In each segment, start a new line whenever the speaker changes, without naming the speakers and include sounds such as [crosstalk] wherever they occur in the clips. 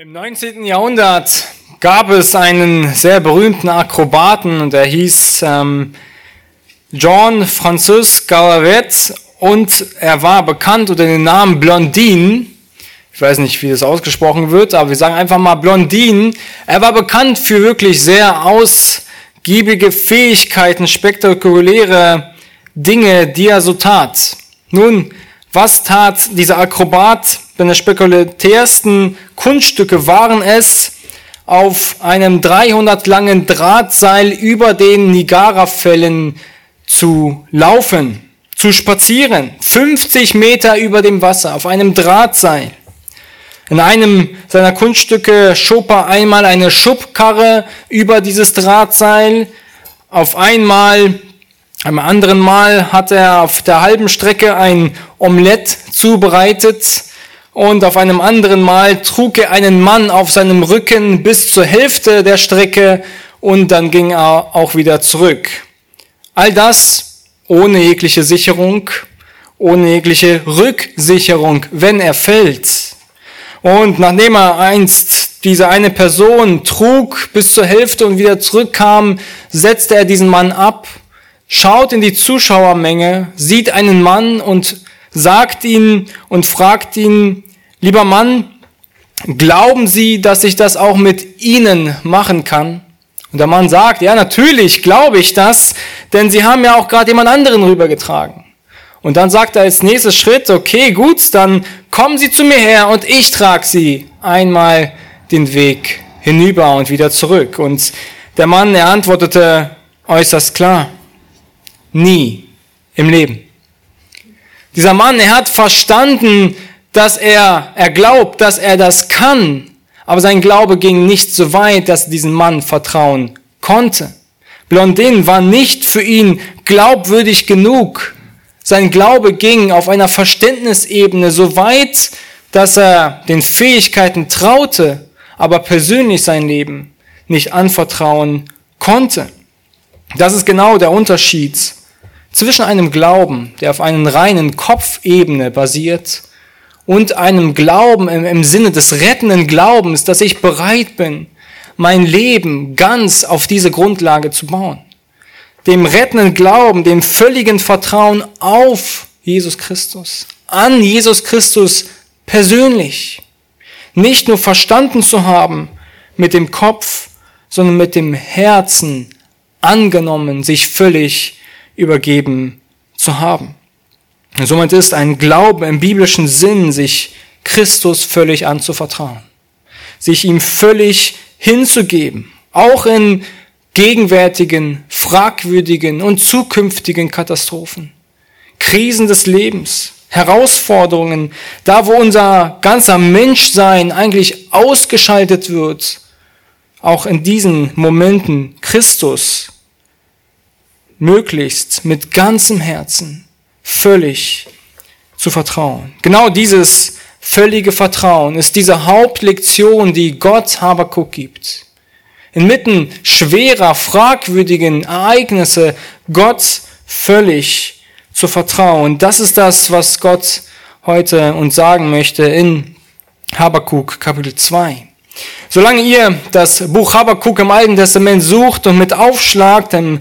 Im 19. Jahrhundert gab es einen sehr berühmten Akrobaten und er hieß ähm, Jean Francis Galaret und er war bekannt unter dem Namen Blondine. Ich weiß nicht, wie das ausgesprochen wird, aber wir sagen einfach mal Blondine. Er war bekannt für wirklich sehr ausgiebige Fähigkeiten, spektakuläre Dinge, die er so tat. Nun, was tat dieser Akrobat? Seine spekulärsten Kunststücke waren es, auf einem 300 langen Drahtseil über den Niagara-Fällen zu laufen, zu spazieren, 50 Meter über dem Wasser, auf einem Drahtseil. In einem seiner Kunststücke schob er einmal eine Schubkarre über dieses Drahtseil. Auf einmal, am anderen Mal hat er auf der halben Strecke ein Omelett zubereitet und auf einem anderen Mal trug er einen Mann auf seinem Rücken bis zur Hälfte der Strecke und dann ging er auch wieder zurück. All das ohne jegliche Sicherung, ohne jegliche Rücksicherung, wenn er fällt. Und nachdem er einst diese eine Person trug bis zur Hälfte und wieder zurückkam, setzte er diesen Mann ab, schaut in die Zuschauermenge, sieht einen Mann und sagt ihn und fragt ihn, Lieber Mann, glauben Sie, dass ich das auch mit Ihnen machen kann? Und der Mann sagt, ja, natürlich glaube ich das, denn Sie haben ja auch gerade jemand anderen rübergetragen. Und dann sagt er als nächstes Schritt, okay, gut, dann kommen Sie zu mir her und ich trage Sie einmal den Weg hinüber und wieder zurück. Und der Mann, er antwortete äußerst klar, nie im Leben. Dieser Mann, er hat verstanden, dass er, er glaubt, dass er das kann, aber sein Glaube ging nicht so weit, dass er diesem Mann vertrauen konnte. Blondin war nicht für ihn glaubwürdig genug. Sein Glaube ging auf einer Verständnisebene so weit, dass er den Fähigkeiten traute, aber persönlich sein Leben nicht anvertrauen konnte. Das ist genau der Unterschied zwischen einem Glauben, der auf einen reinen Kopfebene basiert, und einem Glauben im, im Sinne des rettenden Glaubens, dass ich bereit bin, mein Leben ganz auf diese Grundlage zu bauen. Dem rettenden Glauben, dem völligen Vertrauen auf Jesus Christus, an Jesus Christus persönlich. Nicht nur verstanden zu haben mit dem Kopf, sondern mit dem Herzen angenommen, sich völlig übergeben zu haben. Somit ist ein Glaube im biblischen Sinn, sich Christus völlig anzuvertrauen, sich ihm völlig hinzugeben, auch in gegenwärtigen, fragwürdigen und zukünftigen Katastrophen, Krisen des Lebens, Herausforderungen, da wo unser ganzer Menschsein eigentlich ausgeschaltet wird, auch in diesen Momenten Christus möglichst mit ganzem Herzen völlig zu vertrauen. Genau dieses völlige Vertrauen ist diese Hauptlektion, die Gott Habakuk gibt. Inmitten schwerer, fragwürdigen Ereignisse Gott völlig zu vertrauen. Das ist das, was Gott heute uns sagen möchte in Habakuk Kapitel 2. Solange ihr das Buch Habakuk im Alten Testament sucht und mit aufschlagt, im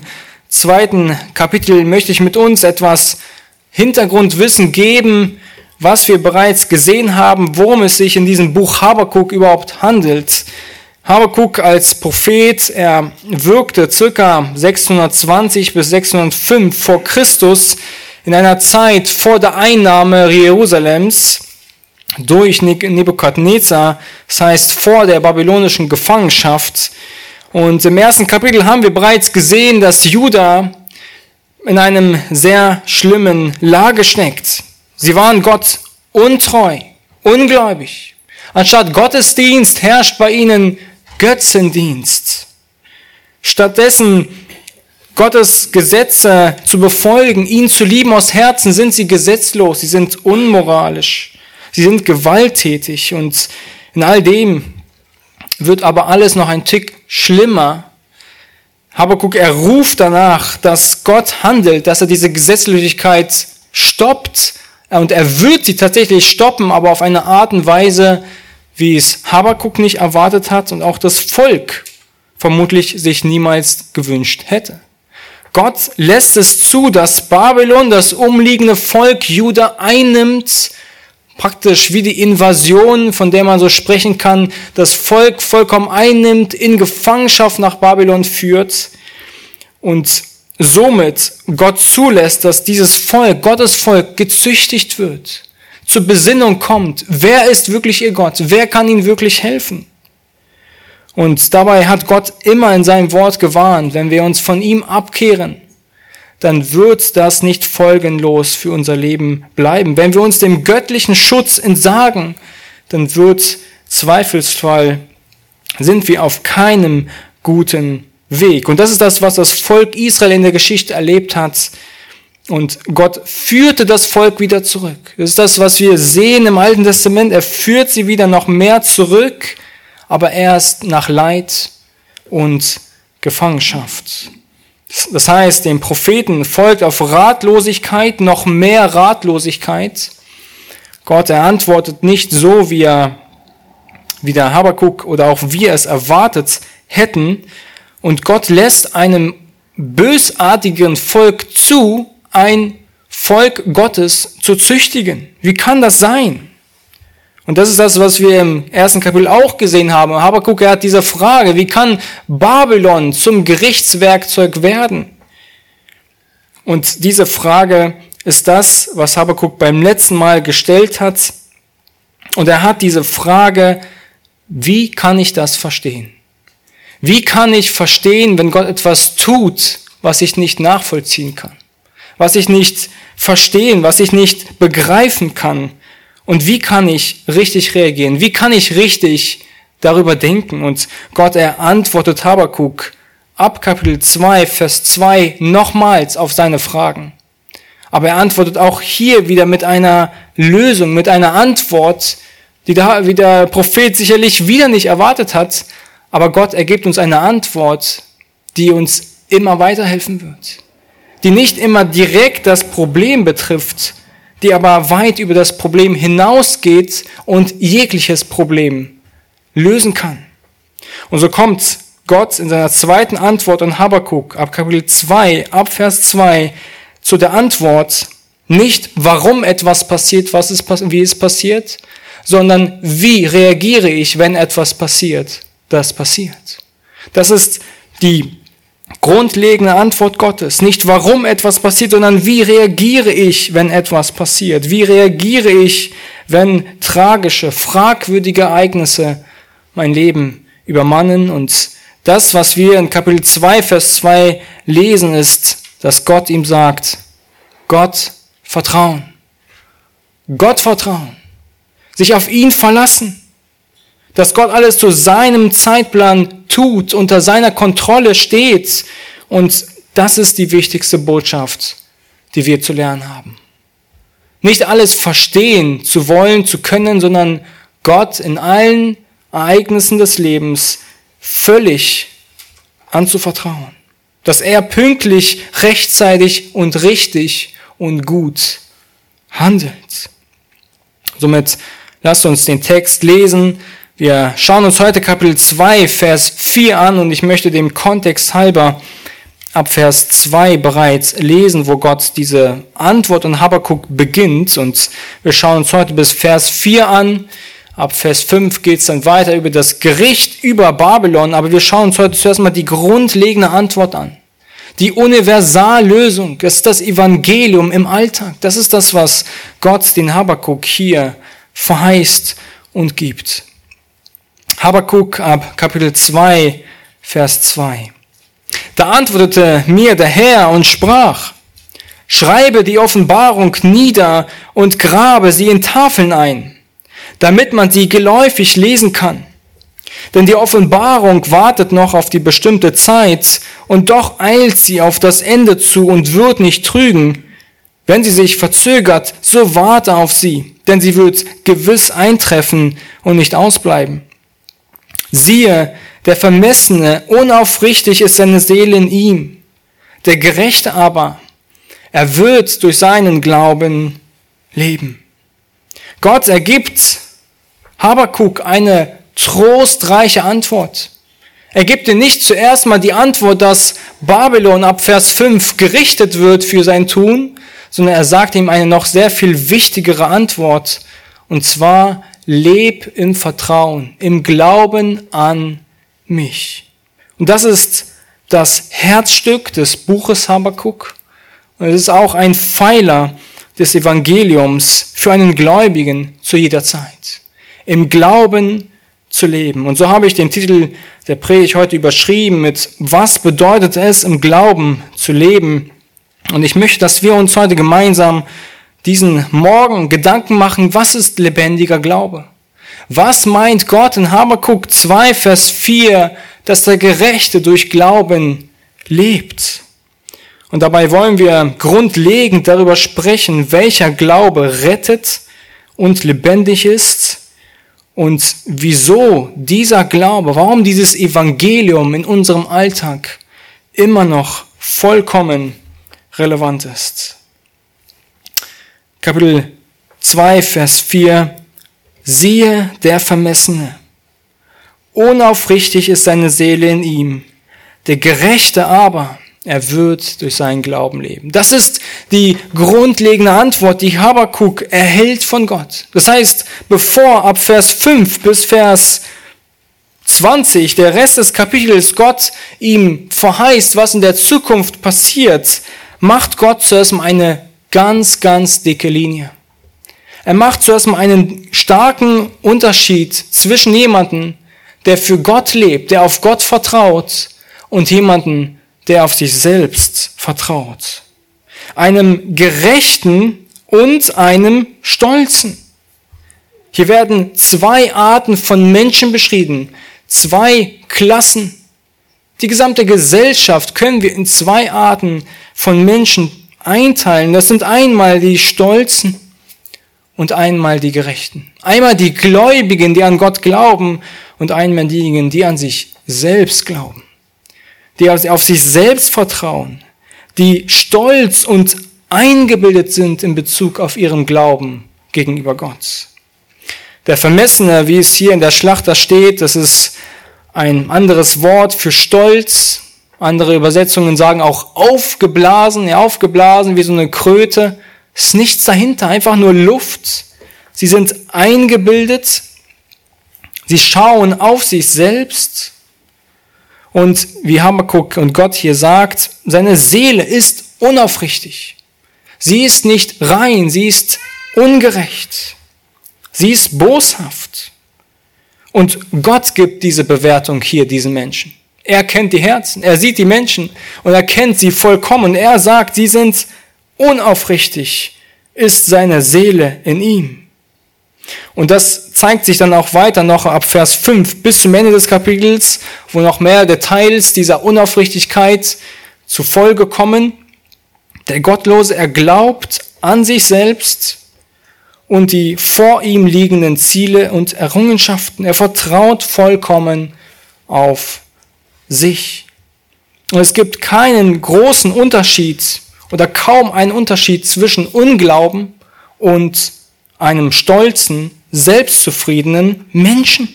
zweiten Kapitel möchte ich mit uns etwas Hintergrundwissen geben, was wir bereits gesehen haben, worum es sich in diesem Buch Habakuk überhaupt handelt. Habakuk als Prophet, er wirkte circa 620 bis 605 vor Christus in einer Zeit vor der Einnahme Jerusalems durch Nebukadnezar, das heißt vor der babylonischen Gefangenschaft. Und im ersten Kapitel haben wir bereits gesehen, dass Juda in einem sehr schlimmen Lage steckt. Sie waren Gott untreu, ungläubig. Anstatt Gottesdienst herrscht bei ihnen Götzendienst. Stattdessen Gottes Gesetze zu befolgen, ihn zu lieben aus Herzen, sind sie gesetzlos, sie sind unmoralisch, sie sind gewalttätig und in all dem wird aber alles noch ein Tick schlimmer, Habakuk, er ruft danach, dass Gott handelt, dass er diese Gesetzlosigkeit stoppt und er wird sie tatsächlich stoppen, aber auf eine Art und Weise, wie es Habakuk nicht erwartet hat und auch das Volk vermutlich sich niemals gewünscht hätte. Gott lässt es zu, dass Babylon das umliegende Volk Juda einnimmt, praktisch wie die Invasion, von der man so sprechen kann, das Volk vollkommen einnimmt, in Gefangenschaft nach Babylon führt und somit Gott zulässt, dass dieses Volk, Gottes Volk, gezüchtigt wird, zur Besinnung kommt. Wer ist wirklich ihr Gott? Wer kann ihnen wirklich helfen? Und dabei hat Gott immer in seinem Wort gewarnt, wenn wir uns von ihm abkehren, dann wird das nicht folgenlos für unser Leben bleiben. Wenn wir uns dem göttlichen Schutz entsagen, dann wird zweifelsfall sind wir auf keinem guten Weg. Und das ist das, was das Volk Israel in der Geschichte erlebt hat. Und Gott führte das Volk wieder zurück. Das ist das, was wir sehen im Alten Testament. Er führt sie wieder noch mehr zurück, aber erst nach Leid und Gefangenschaft. Das heißt, dem Propheten folgt auf Ratlosigkeit noch mehr Ratlosigkeit. Gott, er antwortet nicht so, wie er, wie der Habakuk oder auch wir es erwartet hätten. Und Gott lässt einem bösartigen Volk zu, ein Volk Gottes zu züchtigen. Wie kann das sein? Und das ist das, was wir im ersten Kapitel auch gesehen haben. Habakuk, er hat diese Frage, wie kann Babylon zum Gerichtswerkzeug werden? Und diese Frage ist das, was Habakuk beim letzten Mal gestellt hat. Und er hat diese Frage, wie kann ich das verstehen? Wie kann ich verstehen, wenn Gott etwas tut, was ich nicht nachvollziehen kann? Was ich nicht verstehen, was ich nicht begreifen kann? Und wie kann ich richtig reagieren? Wie kann ich richtig darüber denken? Und Gott, er antwortet Habakuk ab Kapitel 2, Vers 2 nochmals auf seine Fragen. Aber er antwortet auch hier wieder mit einer Lösung, mit einer Antwort, die der, wie der Prophet sicherlich wieder nicht erwartet hat. Aber Gott ergibt uns eine Antwort, die uns immer weiterhelfen wird. Die nicht immer direkt das Problem betrifft, die aber weit über das Problem hinausgeht und jegliches Problem lösen kann. Und so kommt Gott in seiner zweiten Antwort an Habakkuk ab Kapitel 2, ab Vers 2 zu der Antwort, nicht warum etwas passiert, was es, wie es passiert, sondern wie reagiere ich, wenn etwas passiert, das passiert. Das ist die grundlegende Antwort Gottes. Nicht warum etwas passiert, sondern wie reagiere ich, wenn etwas passiert? Wie reagiere ich, wenn tragische, fragwürdige Ereignisse mein Leben übermannen? Und das, was wir in Kapitel 2, Vers 2 lesen, ist, dass Gott ihm sagt, Gott vertrauen. Gott vertrauen. Sich auf ihn verlassen dass Gott alles zu seinem Zeitplan tut, unter seiner Kontrolle steht. Und das ist die wichtigste Botschaft, die wir zu lernen haben. Nicht alles verstehen zu wollen, zu können, sondern Gott in allen Ereignissen des Lebens völlig anzuvertrauen. Dass er pünktlich, rechtzeitig und richtig und gut handelt. Somit lasst uns den Text lesen, wir schauen uns heute Kapitel 2, Vers 4 an und ich möchte dem Kontext halber ab Vers 2 bereits lesen, wo Gott diese Antwort an Habakkuk beginnt. Und wir schauen uns heute bis Vers 4 an. Ab Vers 5 geht es dann weiter über das Gericht über Babylon, aber wir schauen uns heute zuerst mal die grundlegende Antwort an. Die Universallösung, ist das Evangelium im Alltag. Das ist das, was Gott den Habakkuk hier verheißt und gibt. Habakuk ab Kapitel 2, Vers 2. Da antwortete mir der Herr und sprach, schreibe die Offenbarung nieder und grabe sie in Tafeln ein, damit man sie geläufig lesen kann. Denn die Offenbarung wartet noch auf die bestimmte Zeit, und doch eilt sie auf das Ende zu und wird nicht trügen. Wenn sie sich verzögert, so warte auf sie, denn sie wird gewiss eintreffen und nicht ausbleiben. Siehe, der Vermessene, unaufrichtig ist seine Seele in ihm. Der Gerechte aber, er wird durch seinen Glauben leben. Gott ergibt Habakuk eine trostreiche Antwort. Er gibt dir nicht zuerst mal die Antwort, dass Babylon ab Vers 5 gerichtet wird für sein Tun, sondern er sagt ihm eine noch sehr viel wichtigere Antwort. Und zwar, leb im Vertrauen, im Glauben an mich. Und das ist das Herzstück des Buches Habakuk. Und es ist auch ein Pfeiler des Evangeliums für einen Gläubigen zu jeder Zeit. Im Glauben zu leben. Und so habe ich den Titel der Predigt heute überschrieben mit Was bedeutet es, im Glauben zu leben? Und ich möchte, dass wir uns heute gemeinsam diesen Morgen Gedanken machen, was ist lebendiger Glaube? Was meint Gott in Habakkuk 2, Vers 4, dass der Gerechte durch Glauben lebt? Und dabei wollen wir grundlegend darüber sprechen, welcher Glaube rettet und lebendig ist und wieso dieser Glaube, warum dieses Evangelium in unserem Alltag immer noch vollkommen relevant ist. Kapitel 2, Vers 4. Siehe der Vermessene. Unaufrichtig ist seine Seele in ihm. Der Gerechte aber er wird durch seinen Glauben leben. Das ist die grundlegende Antwort, die Habakuk erhält von Gott. Das heißt, bevor ab Vers 5 bis Vers 20 der Rest des Kapitels Gott ihm verheißt, was in der Zukunft passiert, macht Gott zuerst mal eine ganz, ganz dicke Linie. Er macht zuerst mal einen starken Unterschied zwischen jemanden, der für Gott lebt, der auf Gott vertraut, und jemanden, der auf sich selbst vertraut. Einem Gerechten und einem Stolzen. Hier werden zwei Arten von Menschen beschrieben, zwei Klassen. Die gesamte Gesellschaft können wir in zwei Arten von Menschen einteilen. Das sind einmal die Stolzen und einmal die Gerechten. Einmal die Gläubigen, die an Gott glauben und einmal diejenigen, die an sich selbst glauben die auf sich selbst vertrauen, die stolz und eingebildet sind in Bezug auf ihren Glauben gegenüber Gott. Der Vermessene, wie es hier in der Schlachter steht, das ist ein anderes Wort für Stolz. Andere Übersetzungen sagen auch aufgeblasen, ja, aufgeblasen wie so eine Kröte. Es ist nichts dahinter, einfach nur Luft. Sie sind eingebildet. Sie schauen auf sich selbst und wie Habakkuk und Gott hier sagt, seine Seele ist unaufrichtig. Sie ist nicht rein, sie ist ungerecht. Sie ist boshaft. Und Gott gibt diese Bewertung hier diesen Menschen. Er kennt die Herzen, er sieht die Menschen und er kennt sie vollkommen. Er sagt, sie sind unaufrichtig, ist seine Seele in ihm. Und das zeigt sich dann auch weiter noch ab Vers 5 bis zum Ende des Kapitels, wo noch mehr Details dieser Unaufrichtigkeit zu Folge kommen. Der Gottlose, er glaubt an sich selbst und die vor ihm liegenden Ziele und Errungenschaften. Er vertraut vollkommen auf sich. Und es gibt keinen großen Unterschied oder kaum einen Unterschied zwischen Unglauben und einem stolzen, selbstzufriedenen Menschen.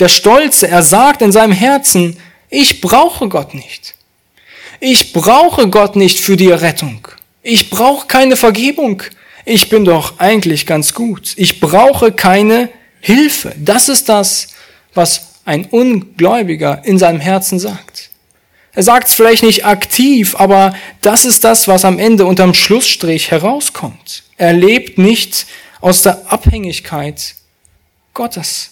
Der Stolze, er sagt in seinem Herzen, ich brauche Gott nicht. Ich brauche Gott nicht für die Rettung. Ich brauche keine Vergebung. Ich bin doch eigentlich ganz gut. Ich brauche keine Hilfe. Das ist das, was ein Ungläubiger in seinem Herzen sagt. Er sagt es vielleicht nicht aktiv, aber das ist das, was am Ende unterm Schlussstrich herauskommt. Er lebt nicht aus der Abhängigkeit Gottes.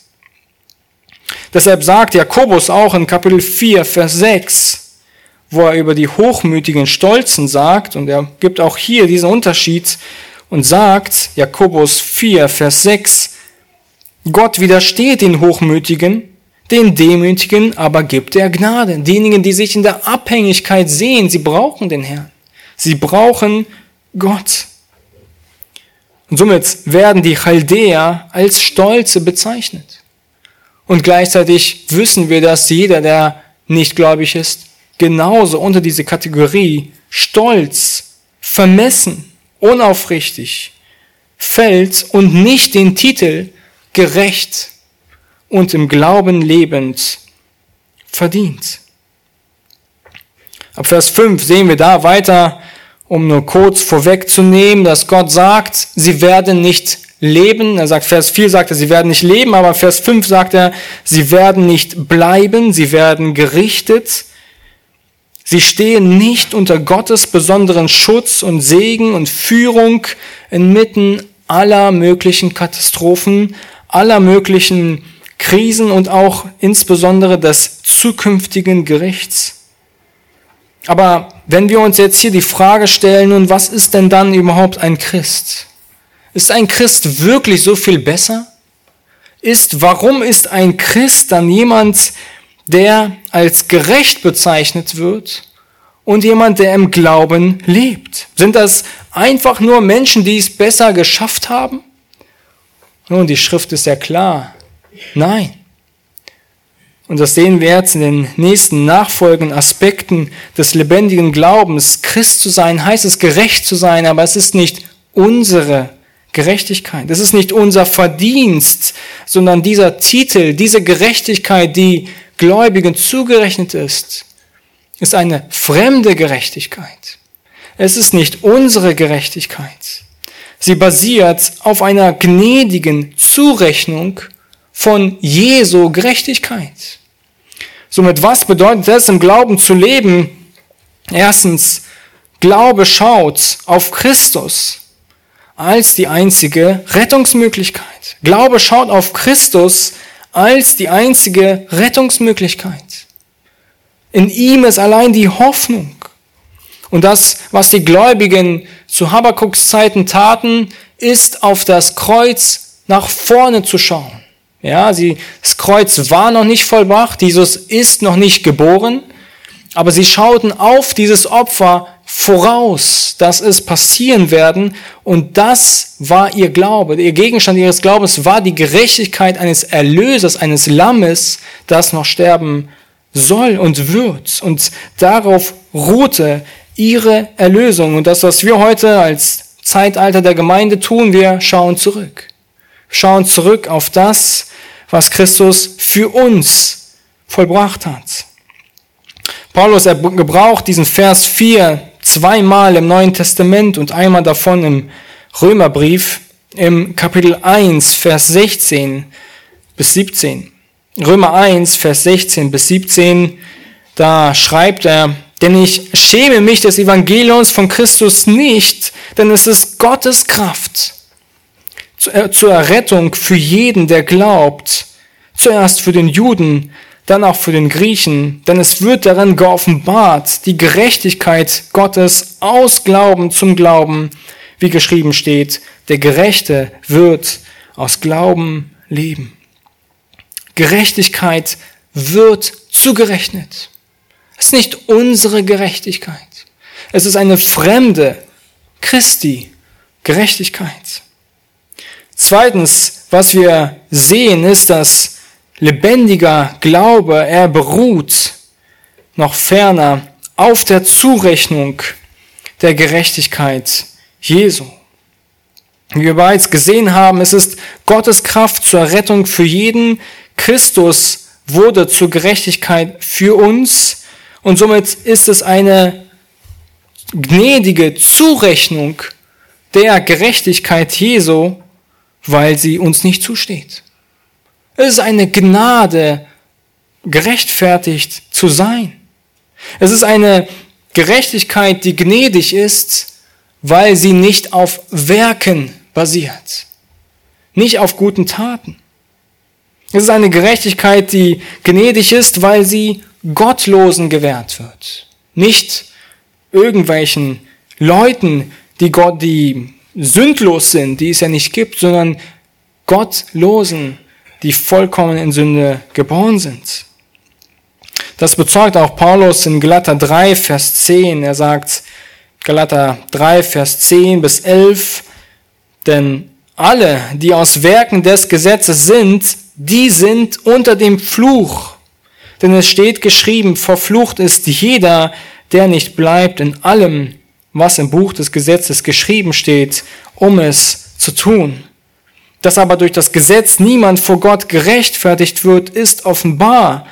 Deshalb sagt Jakobus auch in Kapitel 4, Vers 6, wo er über die hochmütigen Stolzen sagt, und er gibt auch hier diesen Unterschied und sagt, Jakobus 4, Vers 6, Gott widersteht den Hochmütigen, den Demütigen aber gibt er Gnade. Diejenigen, die sich in der Abhängigkeit sehen, sie brauchen den Herrn. Sie brauchen Gott. Und somit werden die Chaldäer als Stolze bezeichnet. Und gleichzeitig wissen wir, dass jeder, der nicht gläubig ist, genauso unter diese Kategorie Stolz, vermessen, unaufrichtig fällt und nicht den Titel gerecht und im Glauben lebend verdient. Ab Vers 5 sehen wir da weiter, um nur kurz vorwegzunehmen, dass Gott sagt, sie werden nicht leben. Er sagt, Vers 4 sagt er, sie werden nicht leben, aber Vers 5 sagt er, sie werden nicht bleiben, sie werden gerichtet. Sie stehen nicht unter Gottes besonderen Schutz und Segen und Führung inmitten aller möglichen Katastrophen, aller möglichen Krisen und auch insbesondere des zukünftigen Gerichts. Aber wenn wir uns jetzt hier die Frage stellen, nun, was ist denn dann überhaupt ein Christ? Ist ein Christ wirklich so viel besser? Ist, warum ist ein Christ dann jemand, der als gerecht bezeichnet wird und jemand, der im Glauben lebt? Sind das einfach nur Menschen, die es besser geschafft haben? Nun, die Schrift ist ja klar. Nein. Und das sehen wir jetzt in den nächsten nachfolgenden Aspekten des lebendigen Glaubens. Christ zu sein heißt es gerecht zu sein, aber es ist nicht unsere Gerechtigkeit. Es ist nicht unser Verdienst, sondern dieser Titel, diese Gerechtigkeit, die Gläubigen zugerechnet ist, ist eine fremde Gerechtigkeit. Es ist nicht unsere Gerechtigkeit. Sie basiert auf einer gnädigen Zurechnung von Jesu Gerechtigkeit. Somit, was bedeutet es, im Glauben zu leben? Erstens, Glaube schaut auf Christus als die einzige Rettungsmöglichkeit. Glaube schaut auf Christus als die einzige Rettungsmöglichkeit. In ihm ist allein die Hoffnung. Und das, was die Gläubigen zu Habakuks Zeiten taten, ist auf das Kreuz nach vorne zu schauen. Ja, sie, das Kreuz war noch nicht vollbracht, Jesus ist noch nicht geboren, aber sie schauten auf dieses Opfer voraus, dass es passieren werden. Und das war ihr Glaube. Ihr Gegenstand ihres Glaubens war die Gerechtigkeit eines Erlösers, eines Lammes, das noch sterben soll und wird. Und darauf ruhte ihre Erlösung. Und das, was wir heute als Zeitalter der Gemeinde tun, wir schauen zurück. Schauen zurück auf das, was Christus für uns vollbracht hat. Paulus er gebraucht diesen Vers 4 zweimal im Neuen Testament und einmal davon im Römerbrief im Kapitel 1, Vers 16 bis 17. Römer 1, Vers 16 bis 17, da schreibt er, denn ich schäme mich des Evangeliums von Christus nicht, denn es ist Gottes Kraft zur Errettung für jeden, der glaubt, zuerst für den Juden, dann auch für den Griechen, denn es wird darin geoffenbart, die Gerechtigkeit Gottes aus Glauben zum Glauben, wie geschrieben steht, der Gerechte wird aus Glauben leben. Gerechtigkeit wird zugerechnet. Es ist nicht unsere Gerechtigkeit. Es ist eine fremde Christi Gerechtigkeit. Zweitens, was wir sehen, ist, dass lebendiger Glaube, er beruht noch ferner auf der Zurechnung der Gerechtigkeit Jesu. Wie wir bereits gesehen haben, es ist Gottes Kraft zur Rettung für jeden. Christus wurde zur Gerechtigkeit für uns und somit ist es eine gnädige Zurechnung der Gerechtigkeit Jesu, weil sie uns nicht zusteht. Es ist eine Gnade, gerechtfertigt zu sein. Es ist eine Gerechtigkeit, die gnädig ist, weil sie nicht auf Werken basiert, nicht auf guten Taten. Es ist eine Gerechtigkeit, die gnädig ist, weil sie Gottlosen gewährt wird, nicht irgendwelchen Leuten, die Gott, die sündlos sind, die es ja nicht gibt, sondern Gottlosen, die vollkommen in Sünde geboren sind. Das bezeugt auch Paulus in Galater 3, Vers 10. Er sagt, Galater 3, Vers 10 bis 11, denn alle, die aus Werken des Gesetzes sind, die sind unter dem Fluch. Denn es steht geschrieben, verflucht ist jeder, der nicht bleibt in allem, was im Buch des Gesetzes geschrieben steht, um es zu tun. Dass aber durch das Gesetz niemand vor Gott gerechtfertigt wird, ist offenbar,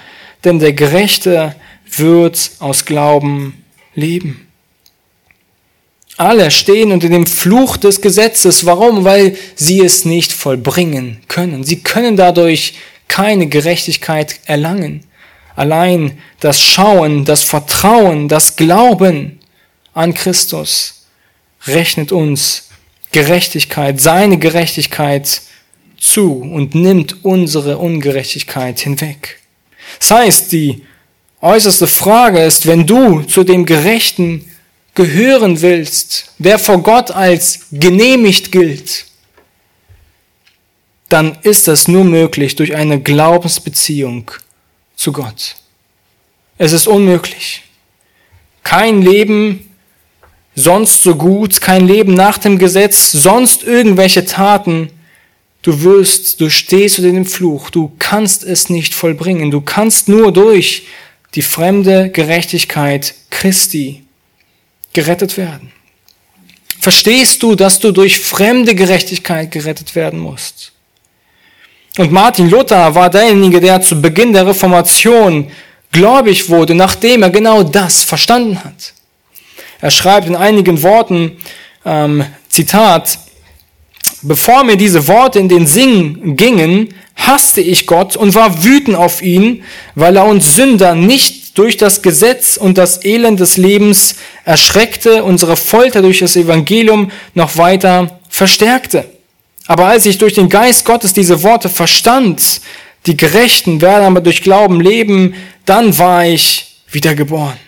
denn der Gerechte wird aus Glauben leben. Alle stehen unter dem Fluch des Gesetzes. Warum? Weil sie es nicht vollbringen können. Sie können dadurch keine Gerechtigkeit erlangen. Allein das Schauen, das Vertrauen, das Glauben an Christus rechnet uns Gerechtigkeit, seine Gerechtigkeit zu und nimmt unsere Ungerechtigkeit hinweg. Das heißt, die äußerste Frage ist, wenn du zu dem Gerechten gehören willst, der vor Gott als genehmigt gilt, dann ist das nur möglich durch eine Glaubensbeziehung zu Gott. Es ist unmöglich. Kein Leben sonst so gut, kein Leben nach dem Gesetz, sonst irgendwelche Taten. Du wirst, du stehst unter dem Fluch, du kannst es nicht vollbringen. Du kannst nur durch die fremde Gerechtigkeit Christi gerettet werden. Verstehst du, dass du durch fremde Gerechtigkeit gerettet werden musst? Und Martin Luther war derjenige, der zu Beginn der Reformation gläubig wurde, nachdem er genau das verstanden hat. Er schreibt in einigen Worten, ähm, Zitat, Bevor mir diese Worte in den Sinn gingen, hasste ich Gott und war wütend auf ihn, weil er uns Sünder nicht durch das Gesetz und das Elend des Lebens erschreckte, unsere Folter durch das Evangelium noch weiter verstärkte. Aber als ich durch den Geist Gottes diese Worte verstand, die Gerechten werden aber durch Glauben leben, dann war ich wiedergeboren.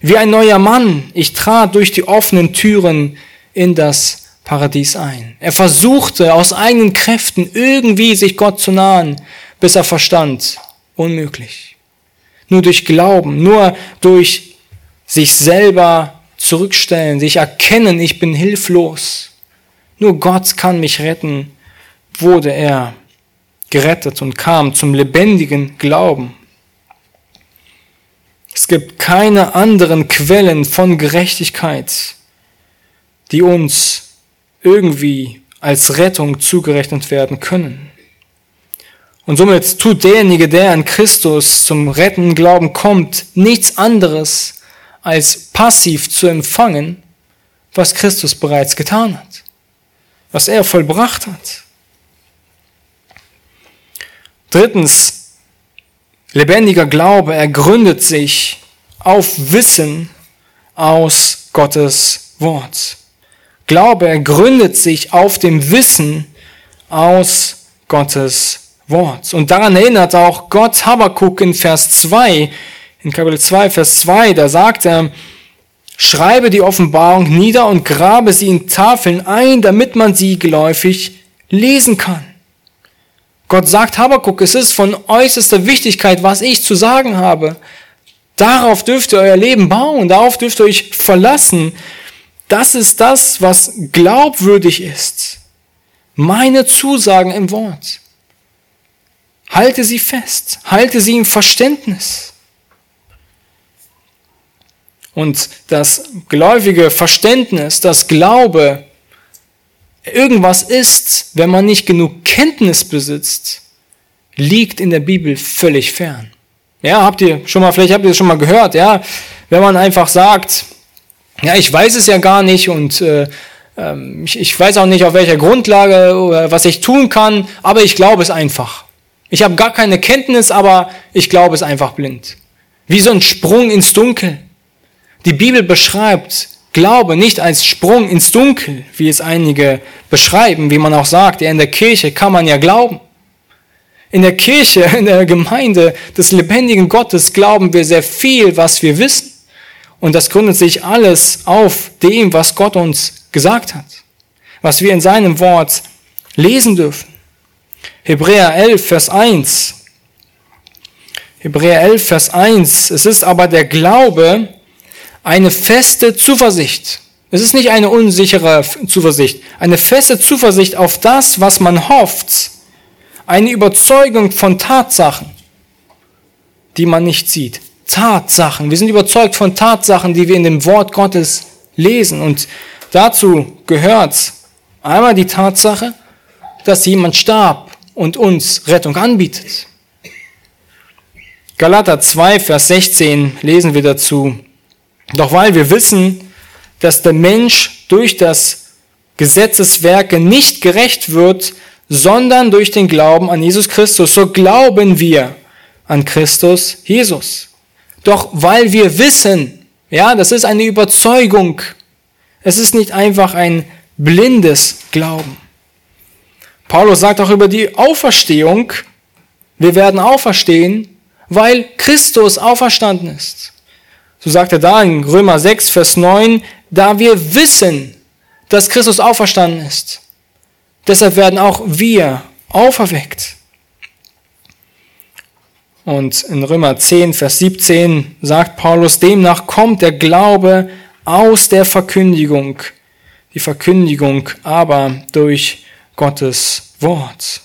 Wie ein neuer Mann, ich trat durch die offenen Türen in das Paradies ein. Er versuchte aus eigenen Kräften irgendwie sich Gott zu nahen, bis er verstand, unmöglich. Nur durch Glauben, nur durch sich selber zurückstellen, sich erkennen, ich bin hilflos. Nur Gott kann mich retten, wurde er gerettet und kam zum lebendigen Glauben. Es gibt keine anderen Quellen von Gerechtigkeit, die uns irgendwie als Rettung zugerechnet werden können. Und somit tut derjenige, der an Christus zum rettenden Glauben kommt, nichts anderes als passiv zu empfangen, was Christus bereits getan hat, was er vollbracht hat. Drittens, lebendiger Glaube, er gründet sich auf Wissen aus Gottes Wort. Glaube, er gründet sich auf dem Wissen aus Gottes Wort. Und daran erinnert auch Gott Habakkuk in Vers 2, in Kapitel 2, Vers 2, da sagt er, schreibe die Offenbarung nieder und grabe sie in Tafeln ein, damit man sie geläufig lesen kann. Gott sagt Habakkuk, es ist von äußerster Wichtigkeit, was ich zu sagen habe. Darauf dürft ihr euer Leben bauen, darauf dürft ihr euch verlassen. Das ist das, was glaubwürdig ist. Meine Zusagen im Wort. Halte sie fest, halte sie im Verständnis. Und das gläubige Verständnis, das Glaube, irgendwas ist, wenn man nicht genug Kenntnis besitzt, liegt in der Bibel völlig fern. Ja, habt ihr schon mal, vielleicht habt ihr das schon mal gehört, ja, wenn man einfach sagt, ja, ich weiß es ja gar nicht und äh, ähm, ich, ich weiß auch nicht, auf welcher Grundlage oder was ich tun kann, aber ich glaube es einfach. Ich habe gar keine Kenntnis, aber ich glaube es einfach blind. Wie so ein Sprung ins Dunkel. Die Bibel beschreibt Glaube nicht als Sprung ins Dunkel, wie es einige beschreiben, wie man auch sagt, ja, in der Kirche kann man ja glauben. In der Kirche, [laughs] in der Gemeinde des lebendigen Gottes glauben wir sehr viel, was wir wissen. Und das gründet sich alles auf dem, was Gott uns gesagt hat, was wir in seinem Wort lesen dürfen. Hebräer 11, Vers 1. Hebräer 11, Vers 1. Es ist aber der Glaube eine feste Zuversicht. Es ist nicht eine unsichere Zuversicht. Eine feste Zuversicht auf das, was man hofft. Eine Überzeugung von Tatsachen, die man nicht sieht. Tatsachen. Wir sind überzeugt von Tatsachen, die wir in dem Wort Gottes lesen. Und dazu gehört einmal die Tatsache, dass jemand starb und uns Rettung anbietet. Galater 2, Vers 16 lesen wir dazu. Doch weil wir wissen, dass der Mensch durch das Gesetzeswerke nicht gerecht wird, sondern durch den Glauben an Jesus Christus, so glauben wir an Christus Jesus. Doch weil wir wissen, ja, das ist eine Überzeugung, es ist nicht einfach ein blindes Glauben. Paulus sagt auch über die Auferstehung, wir werden auferstehen, weil Christus auferstanden ist. So sagt er da in Römer 6, Vers 9, da wir wissen, dass Christus auferstanden ist. Deshalb werden auch wir auferweckt. Und in Römer 10, Vers 17 sagt Paulus, demnach kommt der Glaube aus der Verkündigung, die Verkündigung aber durch Gottes Wort.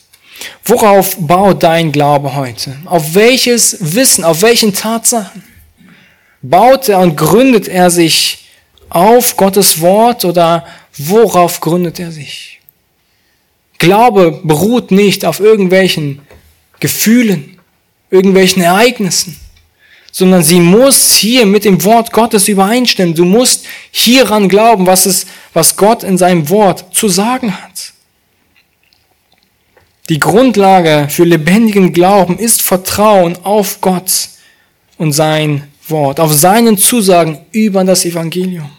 Worauf baut dein Glaube heute? Auf welches Wissen, auf welchen Tatsachen? Baut er und gründet er sich auf Gottes Wort oder worauf gründet er sich? Glaube beruht nicht auf irgendwelchen Gefühlen, irgendwelchen Ereignissen, sondern sie muss hier mit dem Wort Gottes übereinstimmen. Du musst hieran glauben, was es, was Gott in seinem Wort zu sagen hat. Die Grundlage für lebendigen Glauben ist Vertrauen auf Gott und sein Wort, auf seinen Zusagen über das Evangelium.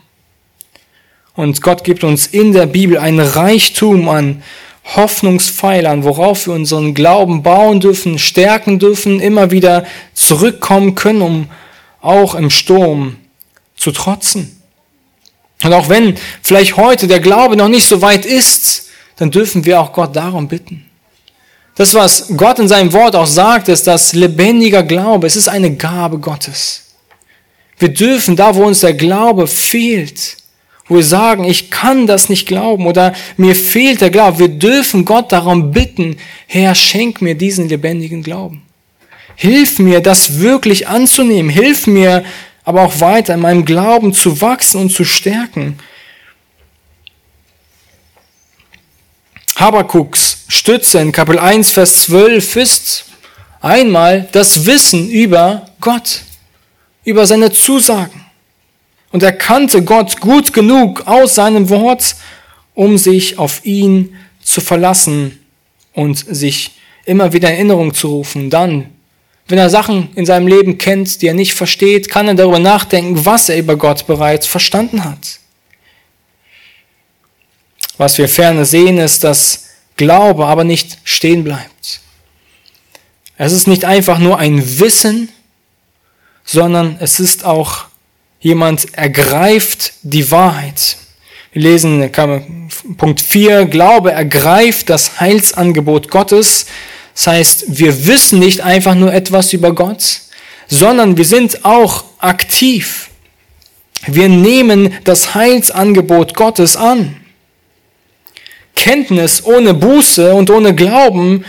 Und Gott gibt uns in der Bibel ein Reichtum an Hoffnungspfeilern, worauf wir unseren Glauben bauen dürfen, stärken dürfen, immer wieder zurückkommen können, um auch im Sturm zu trotzen. Und auch wenn vielleicht heute der Glaube noch nicht so weit ist, dann dürfen wir auch Gott darum bitten. Das, was Gott in seinem Wort auch sagt, ist, dass lebendiger Glaube, es ist eine Gabe Gottes. Wir dürfen da, wo uns der Glaube fehlt, wo wir sagen, ich kann das nicht glauben oder mir fehlt der Glaube. Wir dürfen Gott darum bitten, Herr, schenk mir diesen lebendigen Glauben. Hilf mir, das wirklich anzunehmen. Hilf mir, aber auch weiter in meinem Glauben zu wachsen und zu stärken. Habakuks Stütze in Kapitel 1, Vers 12 ist einmal das Wissen über Gott, über seine Zusagen. Und er kannte Gott gut genug aus seinem Wort, um sich auf ihn zu verlassen und sich immer wieder in Erinnerung zu rufen. Dann, wenn er Sachen in seinem Leben kennt, die er nicht versteht, kann er darüber nachdenken, was er über Gott bereits verstanden hat. Was wir ferne sehen, ist, dass Glaube aber nicht stehen bleibt. Es ist nicht einfach nur ein Wissen, sondern es ist auch Jemand ergreift die Wahrheit. Wir lesen Punkt 4, Glaube ergreift das Heilsangebot Gottes. Das heißt, wir wissen nicht einfach nur etwas über Gott, sondern wir sind auch aktiv. Wir nehmen das Heilsangebot Gottes an. Kenntnis ohne Buße und ohne Glauben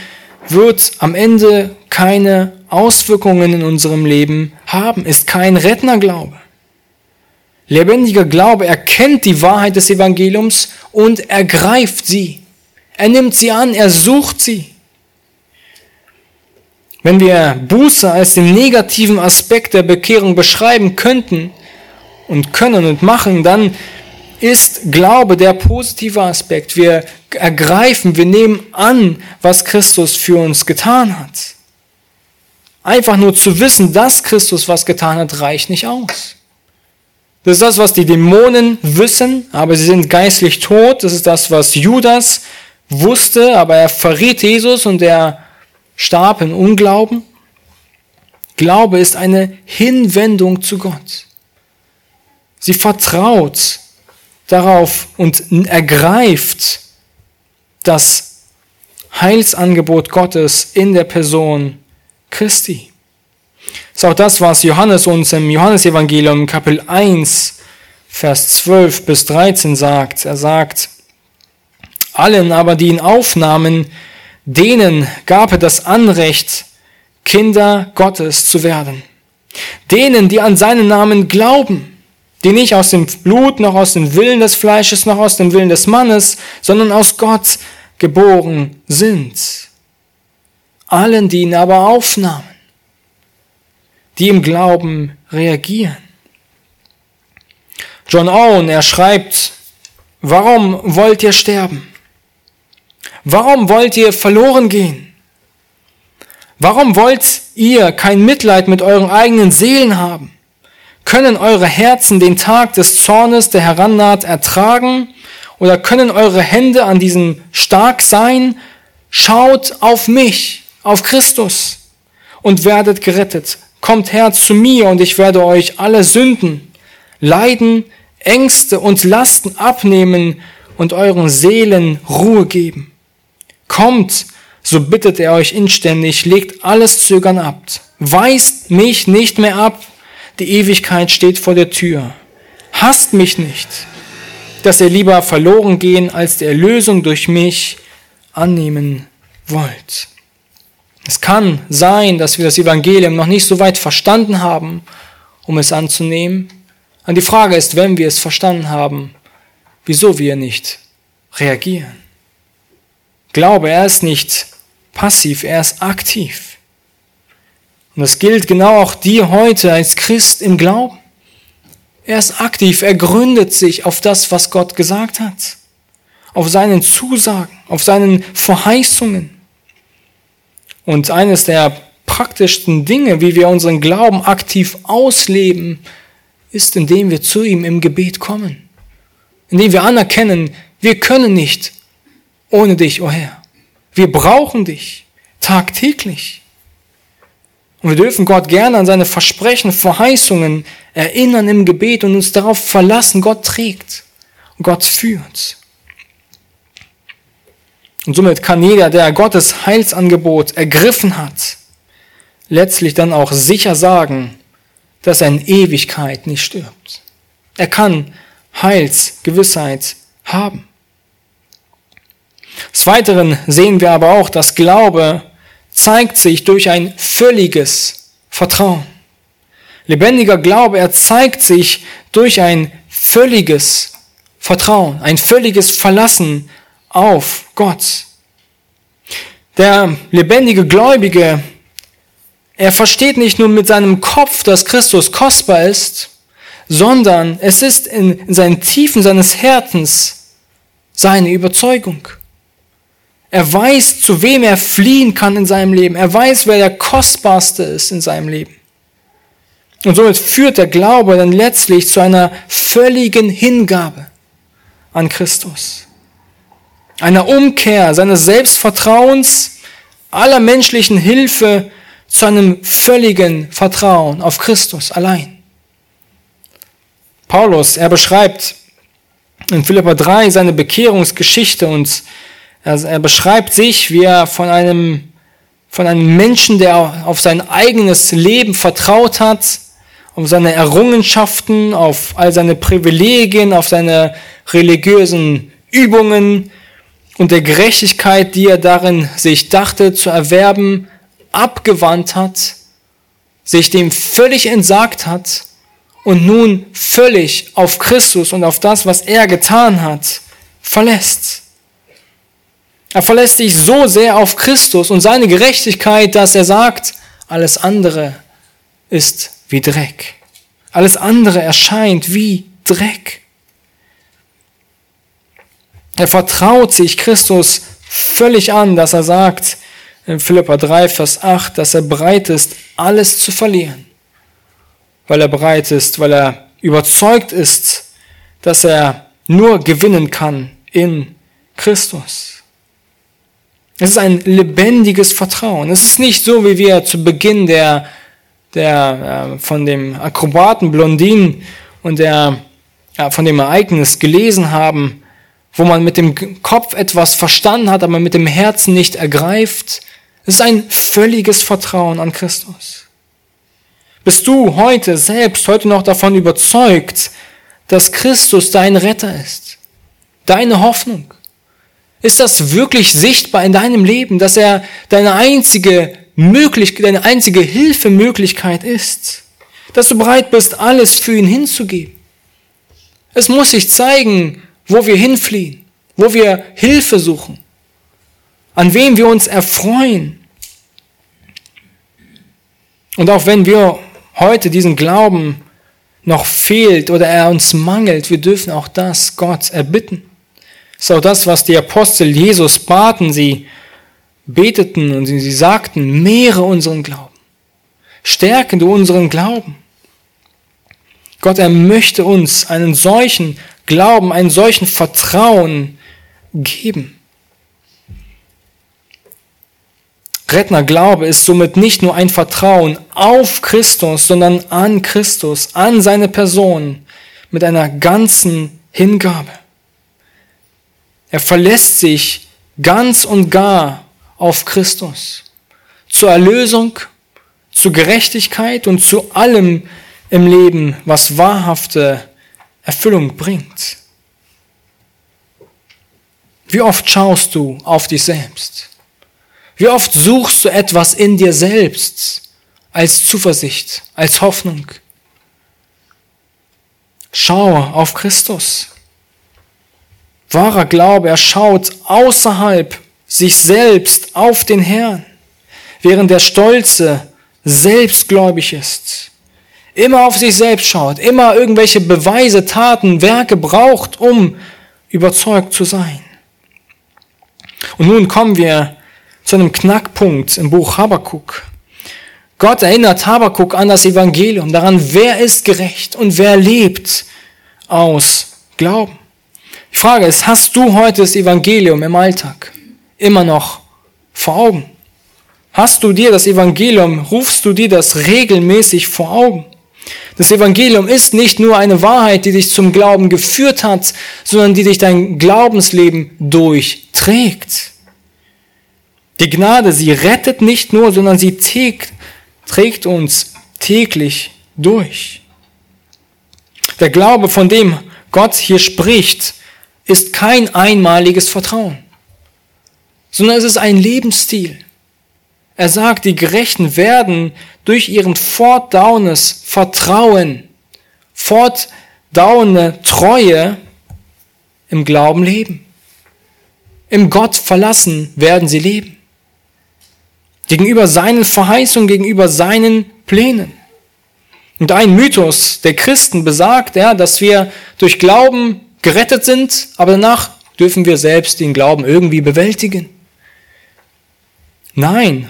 wird am Ende keine Auswirkungen in unserem Leben haben, ist kein Rettnerglaube. Lebendiger Glaube erkennt die Wahrheit des Evangeliums und ergreift sie. Er nimmt sie an, er sucht sie. Wenn wir Buße als den negativen Aspekt der Bekehrung beschreiben könnten und können und machen, dann ist Glaube der positive Aspekt. Wir ergreifen, wir nehmen an, was Christus für uns getan hat. Einfach nur zu wissen, dass Christus was getan hat, reicht nicht aus. Das ist das, was die Dämonen wissen, aber sie sind geistlich tot. Das ist das, was Judas wusste, aber er verriet Jesus und er starb in Unglauben. Glaube ist eine Hinwendung zu Gott. Sie vertraut darauf und ergreift das Heilsangebot Gottes in der Person Christi. Das ist auch das, was Johannes uns im Johannesevangelium Kapitel 1, Vers 12 bis 13 sagt. Er sagt, allen aber, die ihn aufnahmen, denen gab er das Anrecht, Kinder Gottes zu werden. Denen, die an seinen Namen glauben, die nicht aus dem Blut, noch aus dem Willen des Fleisches, noch aus dem Willen des Mannes, sondern aus Gott geboren sind. Allen, die ihn aber aufnahmen, die im Glauben reagieren. John Owen, er schreibt, warum wollt ihr sterben? Warum wollt ihr verloren gehen? Warum wollt ihr kein Mitleid mit euren eigenen Seelen haben? Können eure Herzen den Tag des Zornes, der herannaht, ertragen? Oder können eure Hände an diesem stark sein? Schaut auf mich, auf Christus und werdet gerettet. Kommt her zu mir und ich werde euch alle Sünden, Leiden, Ängste und Lasten abnehmen und euren Seelen Ruhe geben. Kommt, so bittet er euch inständig, legt alles Zögern ab, weist mich nicht mehr ab, die Ewigkeit steht vor der Tür. Hasst mich nicht, dass ihr lieber verloren gehen, als die Erlösung durch mich annehmen wollt. Es kann sein, dass wir das Evangelium noch nicht so weit verstanden haben, um es anzunehmen. Und die Frage ist, wenn wir es verstanden haben, wieso wir nicht reagieren. Glaube, er ist nicht passiv, er ist aktiv. Und das gilt genau auch dir heute als Christ im Glauben. Er ist aktiv, er gründet sich auf das, was Gott gesagt hat, auf seinen Zusagen, auf seinen Verheißungen. Und eines der praktischsten Dinge, wie wir unseren Glauben aktiv ausleben, ist, indem wir zu ihm im Gebet kommen. Indem wir anerkennen, wir können nicht ohne dich, o oh Herr. Wir brauchen dich tagtäglich. Und wir dürfen Gott gerne an seine Versprechen, Verheißungen erinnern im Gebet und uns darauf verlassen, Gott trägt und Gott führt. Und somit kann jeder, der Gottes Heilsangebot ergriffen hat, letztlich dann auch sicher sagen, dass er in Ewigkeit nicht stirbt. Er kann Heilsgewissheit haben. Des Weiteren sehen wir aber auch, dass Glaube zeigt sich durch ein völliges Vertrauen. Lebendiger Glaube, er zeigt sich durch ein völliges Vertrauen, ein völliges Verlassen auf Gott. Der lebendige Gläubige, er versteht nicht nur mit seinem Kopf, dass Christus kostbar ist, sondern es ist in, seinen Tiefen seines Herzens seine Überzeugung. Er weiß, zu wem er fliehen kann in seinem Leben. Er weiß, wer der Kostbarste ist in seinem Leben. Und somit führt der Glaube dann letztlich zu einer völligen Hingabe an Christus. Einer Umkehr seines Selbstvertrauens, aller menschlichen Hilfe zu einem völligen Vertrauen auf Christus allein. Paulus, er beschreibt in Philippa 3 seine Bekehrungsgeschichte und er beschreibt sich, wie er von einem, von einem Menschen, der auf sein eigenes Leben vertraut hat, auf seine Errungenschaften, auf all seine Privilegien, auf seine religiösen Übungen und der Gerechtigkeit, die er darin sich dachte zu erwerben, abgewandt hat, sich dem völlig entsagt hat und nun völlig auf Christus und auf das, was er getan hat, verlässt. Er verlässt sich so sehr auf Christus und seine Gerechtigkeit, dass er sagt, alles andere ist wie Dreck. Alles andere erscheint wie Dreck. Er vertraut sich Christus völlig an, dass er sagt, in Philippa 3, Vers 8, dass er bereit ist, alles zu verlieren. Weil er bereit ist, weil er überzeugt ist, dass er nur gewinnen kann in Christus. Es ist ein lebendiges Vertrauen. Es ist nicht so, wie wir zu Beginn der, der, äh, von dem Akrobaten Blondin und der, ja, von dem Ereignis gelesen haben, wo man mit dem Kopf etwas verstanden hat, aber mit dem Herzen nicht ergreift. Es ist ein völliges Vertrauen an Christus. Bist du heute selbst, heute noch davon überzeugt, dass Christus dein Retter ist? Deine Hoffnung? Ist das wirklich sichtbar in deinem Leben, dass er deine einzige Möglichkeit, deine einzige Hilfemöglichkeit ist? Dass du bereit bist, alles für ihn hinzugeben? Es muss sich zeigen, wo wir hinfliehen, wo wir Hilfe suchen. an wem wir uns erfreuen. Und auch wenn wir heute diesen Glauben noch fehlt oder er uns mangelt, wir dürfen auch das Gott erbitten. Das ist auch das, was die Apostel Jesus baten. Sie beteten und sie, sagten, mehre unseren Glauben. Stärke du unseren Glauben. Gott, er möchte uns einen solchen Glauben, einen solchen Vertrauen geben. Rettner Glaube ist somit nicht nur ein Vertrauen auf Christus, sondern an Christus, an seine Person mit einer ganzen Hingabe. Er verlässt sich ganz und gar auf Christus zur Erlösung, zur Gerechtigkeit und zu allem im Leben, was wahrhafte Erfüllung bringt. Wie oft schaust du auf dich selbst? Wie oft suchst du etwas in dir selbst als Zuversicht, als Hoffnung? Schaue auf Christus. Wahrer Glaube, er schaut außerhalb sich selbst auf den Herrn, während der Stolze selbstgläubig ist, immer auf sich selbst schaut, immer irgendwelche Beweise, Taten, Werke braucht, um überzeugt zu sein. Und nun kommen wir zu einem Knackpunkt im Buch Habakuk. Gott erinnert Habakuk an das Evangelium, daran, wer ist gerecht und wer lebt aus Glauben. Die Frage ist, hast du heute das Evangelium im Alltag immer noch vor Augen? Hast du dir das Evangelium, rufst du dir das regelmäßig vor Augen? Das Evangelium ist nicht nur eine Wahrheit, die dich zum Glauben geführt hat, sondern die dich dein Glaubensleben durchträgt. Die Gnade, sie rettet nicht nur, sondern sie trägt uns täglich durch. Der Glaube, von dem Gott hier spricht, ist kein einmaliges Vertrauen, sondern es ist ein Lebensstil. Er sagt, die Gerechten werden durch ihren fortdauerndes Vertrauen, fortdauernde Treue im Glauben leben. Im Gott verlassen werden sie leben gegenüber seinen Verheißungen, gegenüber seinen Plänen. Und ein Mythos der Christen besagt, ja, dass wir durch Glauben gerettet sind, aber danach dürfen wir selbst den Glauben irgendwie bewältigen. Nein.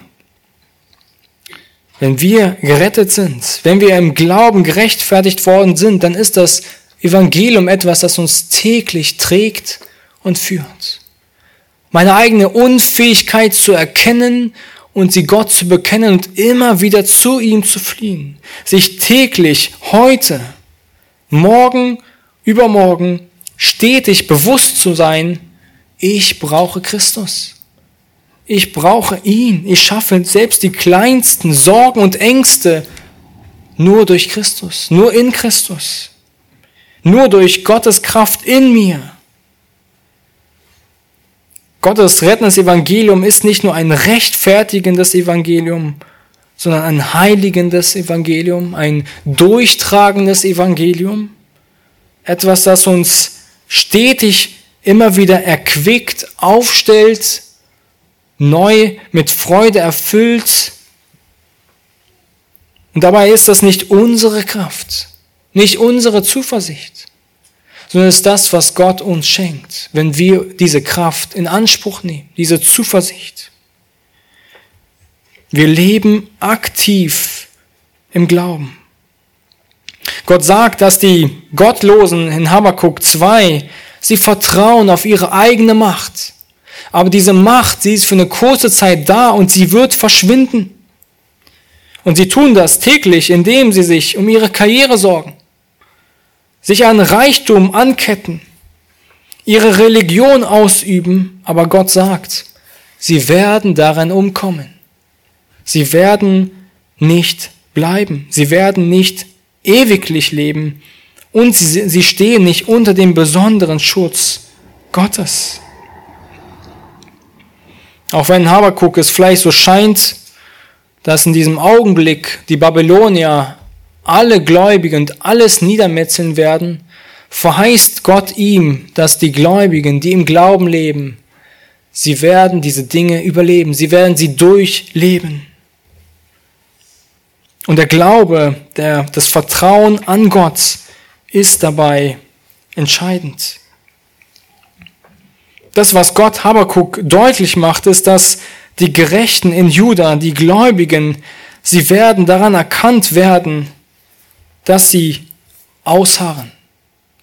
Wenn wir gerettet sind, wenn wir im Glauben gerechtfertigt worden sind, dann ist das Evangelium etwas, das uns täglich trägt und führt. Meine eigene Unfähigkeit zu erkennen und sie Gott zu bekennen und immer wieder zu ihm zu fliehen. Sich täglich, heute, morgen, übermorgen, stetig bewusst zu sein, ich brauche Christus. Ich brauche ihn. Ich schaffe selbst die kleinsten Sorgen und Ängste nur durch Christus, nur in Christus, nur durch Gottes Kraft in mir. Gottes rettendes Evangelium ist nicht nur ein rechtfertigendes Evangelium, sondern ein heiligendes Evangelium, ein durchtragendes Evangelium. Etwas, das uns stetig immer wieder erquickt, aufstellt, neu mit Freude erfüllt. Und dabei ist das nicht unsere Kraft, nicht unsere Zuversicht, sondern es ist das, was Gott uns schenkt, wenn wir diese Kraft in Anspruch nehmen, diese Zuversicht. Wir leben aktiv im Glauben. Gott sagt, dass die Gottlosen in Habakkuk 2, sie vertrauen auf ihre eigene Macht. Aber diese Macht, sie ist für eine kurze Zeit da und sie wird verschwinden. Und sie tun das täglich, indem sie sich um ihre Karriere sorgen, sich an Reichtum anketten, ihre Religion ausüben, aber Gott sagt, sie werden darin umkommen. Sie werden nicht bleiben. Sie werden nicht ewiglich leben. Und sie, sie stehen nicht unter dem besonderen Schutz Gottes. Auch wenn Habakuk es vielleicht so scheint, dass in diesem Augenblick die Babylonier alle Gläubigen und alles niedermetzeln werden, verheißt Gott ihm, dass die Gläubigen, die im Glauben leben, sie werden diese Dinge überleben, sie werden sie durchleben. Und der Glaube, der, das Vertrauen an Gott ist dabei entscheidend. Das, was Gott Habakuk deutlich macht, ist, dass die Gerechten in Juda, die Gläubigen, sie werden daran erkannt werden, dass sie ausharren,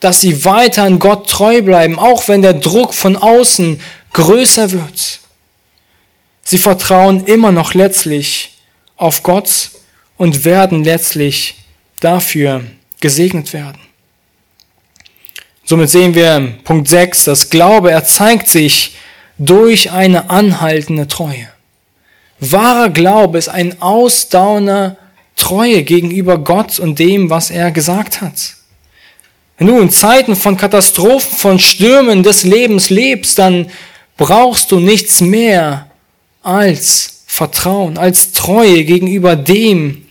dass sie weiter an Gott treu bleiben, auch wenn der Druck von außen größer wird. Sie vertrauen immer noch letztlich auf Gott und werden letztlich dafür gesegnet werden. Somit sehen wir Punkt 6, dass Glaube, er zeigt sich durch eine anhaltende Treue. Wahrer Glaube ist ein ausdauernder Treue gegenüber Gott und dem, was er gesagt hat. Wenn du in Zeiten von Katastrophen, von Stürmen des Lebens lebst, dann brauchst du nichts mehr als Vertrauen, als Treue gegenüber dem,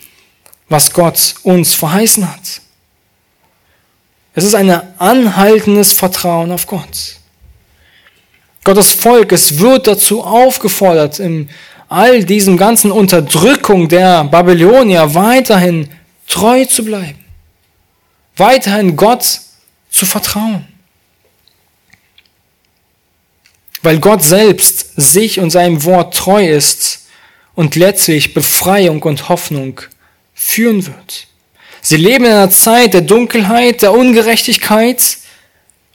was Gott uns verheißen hat. Es ist ein anhaltendes Vertrauen auf Gott. Gottes Volk, es wird dazu aufgefordert, in all diesem ganzen Unterdrückung der Babylonier weiterhin treu zu bleiben, weiterhin Gott zu vertrauen. Weil Gott selbst sich und seinem Wort treu ist und letztlich Befreiung und Hoffnung führen wird. Sie leben in einer Zeit der Dunkelheit, der Ungerechtigkeit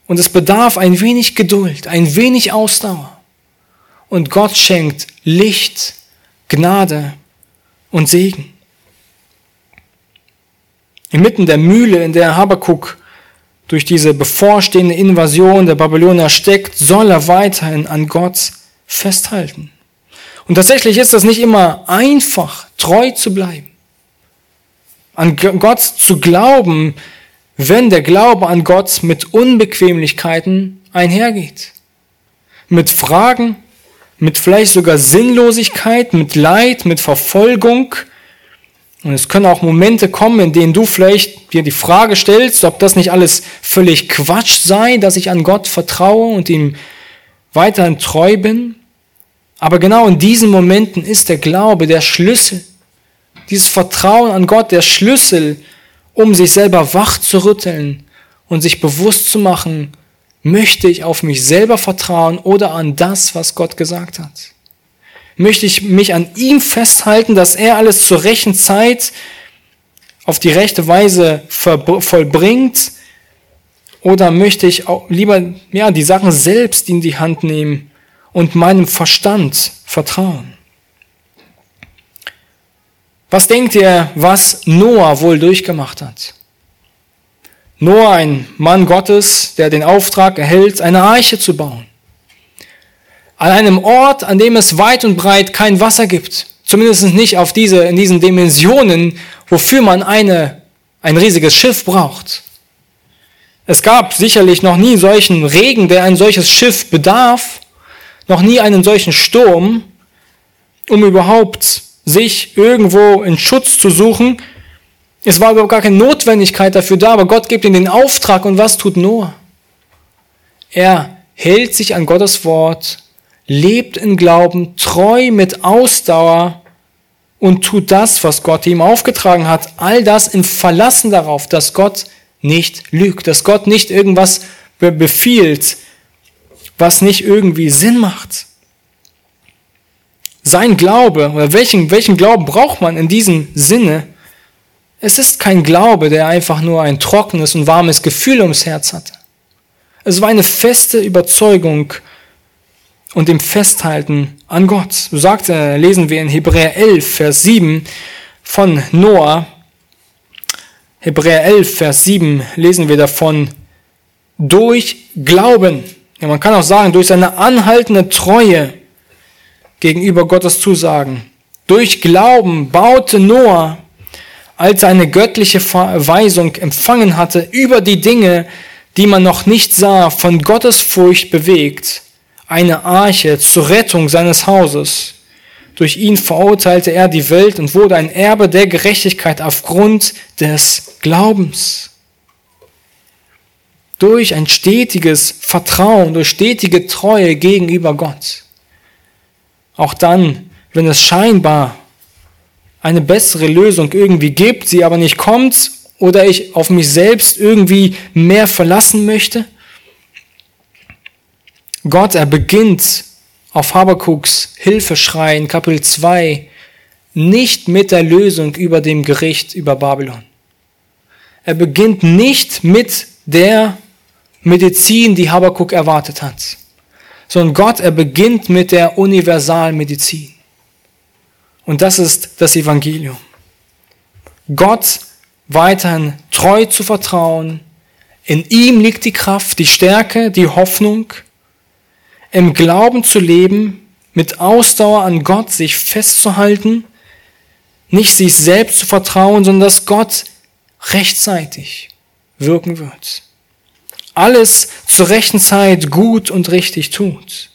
und es bedarf ein wenig Geduld, ein wenig Ausdauer. Und Gott schenkt Licht, Gnade und Segen. Inmitten der Mühle, in der Habakuk durch diese bevorstehende Invasion der Babylonier steckt, soll er weiterhin an Gott festhalten. Und tatsächlich ist das nicht immer einfach, treu zu bleiben an Gott zu glauben, wenn der Glaube an Gott mit Unbequemlichkeiten einhergeht. Mit Fragen, mit vielleicht sogar Sinnlosigkeit, mit Leid, mit Verfolgung. Und es können auch Momente kommen, in denen du vielleicht dir die Frage stellst, ob das nicht alles völlig Quatsch sei, dass ich an Gott vertraue und ihm weiterhin treu bin. Aber genau in diesen Momenten ist der Glaube der Schlüssel dieses Vertrauen an Gott der Schlüssel, um sich selber wach zu rütteln und sich bewusst zu machen, möchte ich auf mich selber vertrauen oder an das, was Gott gesagt hat? Möchte ich mich an ihm festhalten, dass er alles zur rechten Zeit auf die rechte Weise vollbringt? Oder möchte ich lieber ja, die Sachen selbst in die Hand nehmen und meinem Verstand vertrauen? Was denkt ihr, was Noah wohl durchgemacht hat? Noah, ein Mann Gottes, der den Auftrag erhält, eine Arche zu bauen. An einem Ort, an dem es weit und breit kein Wasser gibt. Zumindest nicht auf diese, in diesen Dimensionen, wofür man eine, ein riesiges Schiff braucht. Es gab sicherlich noch nie solchen Regen, der ein solches Schiff bedarf, noch nie einen solchen Sturm, um überhaupt sich irgendwo in Schutz zu suchen. Es war überhaupt gar keine Notwendigkeit dafür da, aber Gott gibt ihm den Auftrag und was tut Noah? Er hält sich an Gottes Wort, lebt in Glauben, treu mit Ausdauer und tut das, was Gott ihm aufgetragen hat. All das im Verlassen darauf, dass Gott nicht lügt, dass Gott nicht irgendwas befiehlt, was nicht irgendwie Sinn macht sein Glaube oder welchen, welchen Glauben braucht man in diesem Sinne? Es ist kein Glaube, der einfach nur ein trockenes und warmes Gefühl ums Herz hatte. Es war eine feste Überzeugung und dem Festhalten an Gott. So sagt er, lesen wir in Hebräer 11, Vers 7 von Noah. Hebräer 11, Vers 7 lesen wir davon, durch Glauben. Ja, man kann auch sagen, durch seine anhaltende Treue gegenüber Gottes Zusagen. Durch Glauben baute Noah, als er eine göttliche Weisung empfangen hatte über die Dinge, die man noch nicht sah, von Gottes Furcht bewegt, eine Arche zur Rettung seines Hauses. Durch ihn verurteilte er die Welt und wurde ein Erbe der Gerechtigkeit aufgrund des Glaubens. Durch ein stetiges Vertrauen, durch stetige Treue gegenüber Gott Auch dann, wenn es scheinbar eine bessere Lösung irgendwie gibt, sie aber nicht kommt oder ich auf mich selbst irgendwie mehr verlassen möchte. Gott, er beginnt auf Habakuks Hilfeschrei in Kapitel 2 nicht mit der Lösung über dem Gericht über Babylon. Er beginnt nicht mit der Medizin, die Habakuk erwartet hat, sondern Gott, er beginnt mit der Universalmedizin. Und das ist das Evangelium. Gott weiterhin treu zu vertrauen. In ihm liegt die Kraft, die Stärke, die Hoffnung. Im Glauben zu leben, mit Ausdauer an Gott sich festzuhalten nicht sich selbst zu vertrauen, sondern dass Gott rechtzeitig wirken wird. Alles zur rechten Zeit gut und richtig tut.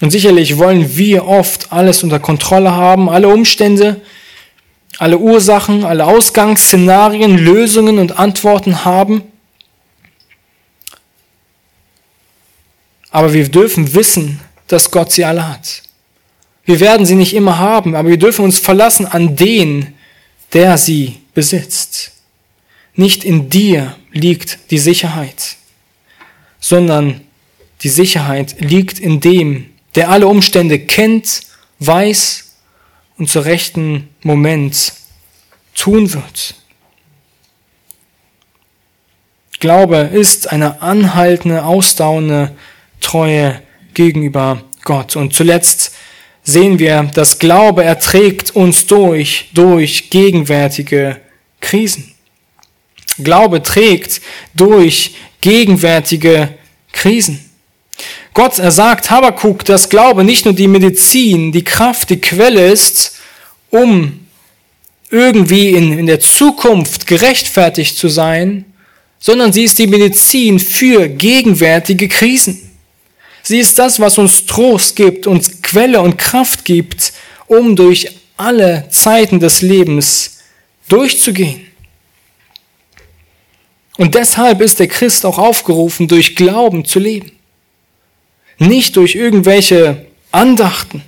Und sicherlich wollen wir oft alles unter Kontrolle haben, alle Umstände, alle Ursachen, alle Ausgangsszenarien, Lösungen und Antworten haben. Aber wir dürfen wissen, dass Gott sie alle hat. Wir werden sie nicht immer haben, aber wir dürfen uns verlassen an den, der sie besitzt. Nicht in dir liegt die Sicherheit, sondern die Sicherheit liegt in dem, der alle Umstände kennt, weiß und zur rechten Moment tun wird. Glaube ist eine anhaltende, ausdauernde Treue gegenüber Gott. Und zuletzt sehen wir, dass Glaube erträgt uns durch, durch gegenwärtige Krisen. Glaube trägt durch gegenwärtige Krisen. Gott ersagt Habakuk, dass Glaube nicht nur die Medizin, die Kraft, die Quelle ist, um irgendwie in, in der Zukunft gerechtfertigt zu sein, sondern sie ist die Medizin für gegenwärtige Krisen. Sie ist das, was uns Trost gibt, uns Quelle und Kraft gibt, um durch alle Zeiten des Lebens durchzugehen. Und deshalb ist der Christ auch aufgerufen, durch Glauben zu leben. Nicht durch irgendwelche Andachten,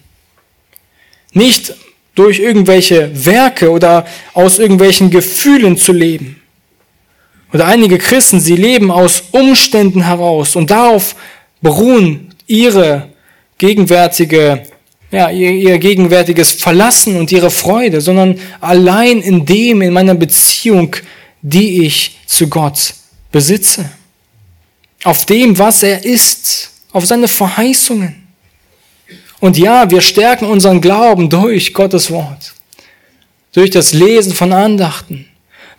nicht durch irgendwelche Werke oder aus irgendwelchen Gefühlen zu leben. Oder einige Christen, sie leben aus Umständen heraus und darauf beruhen ihre gegenwärtige, ja, ihr, ihr gegenwärtiges Verlassen und ihre Freude, sondern allein in dem, in meiner Beziehung, die ich zu Gott besitze. Auf dem, was er ist, auf seine Verheißungen. Und ja, wir stärken unseren Glauben durch Gottes Wort, durch das Lesen von Andachten,